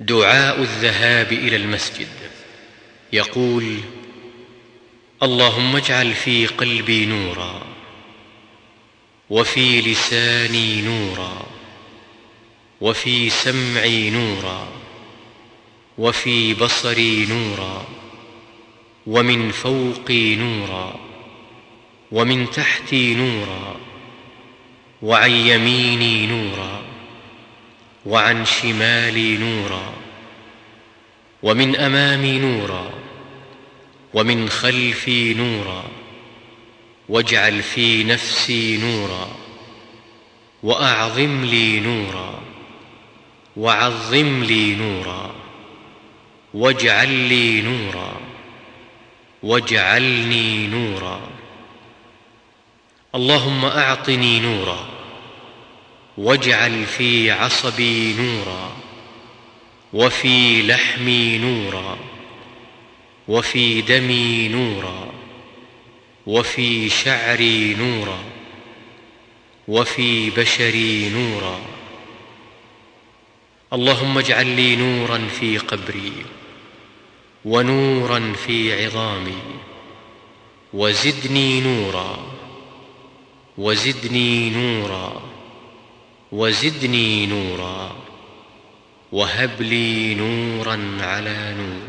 دعاء الذهاب إلى المسجد. يقول اللهم اجعل في قلبي نورا وفي لساني نورا وفي سمعي نورا وفي بصري نورا ومن فوقي نورا ومن تحتي نورا وعن يميني نورا وعن شمالي نورا ومن أمامي نورا ومن خلفي نورا واجعل في نفسي نورا وأعظم لي نورا وعظم لي نورا واجعل لي نورا واجعلني نورا. اللهم أعطني نورا. واجعل في عصبي نورا وفي لحمي نورا وفي دمي نورا وفي شعري نورا وفي بشري نورا. اللهم اجعل لي نورا في قبري ونورا في عظامي وزدني نورا وزدني نورا. وزدني نورا وهب لي نورا على نور.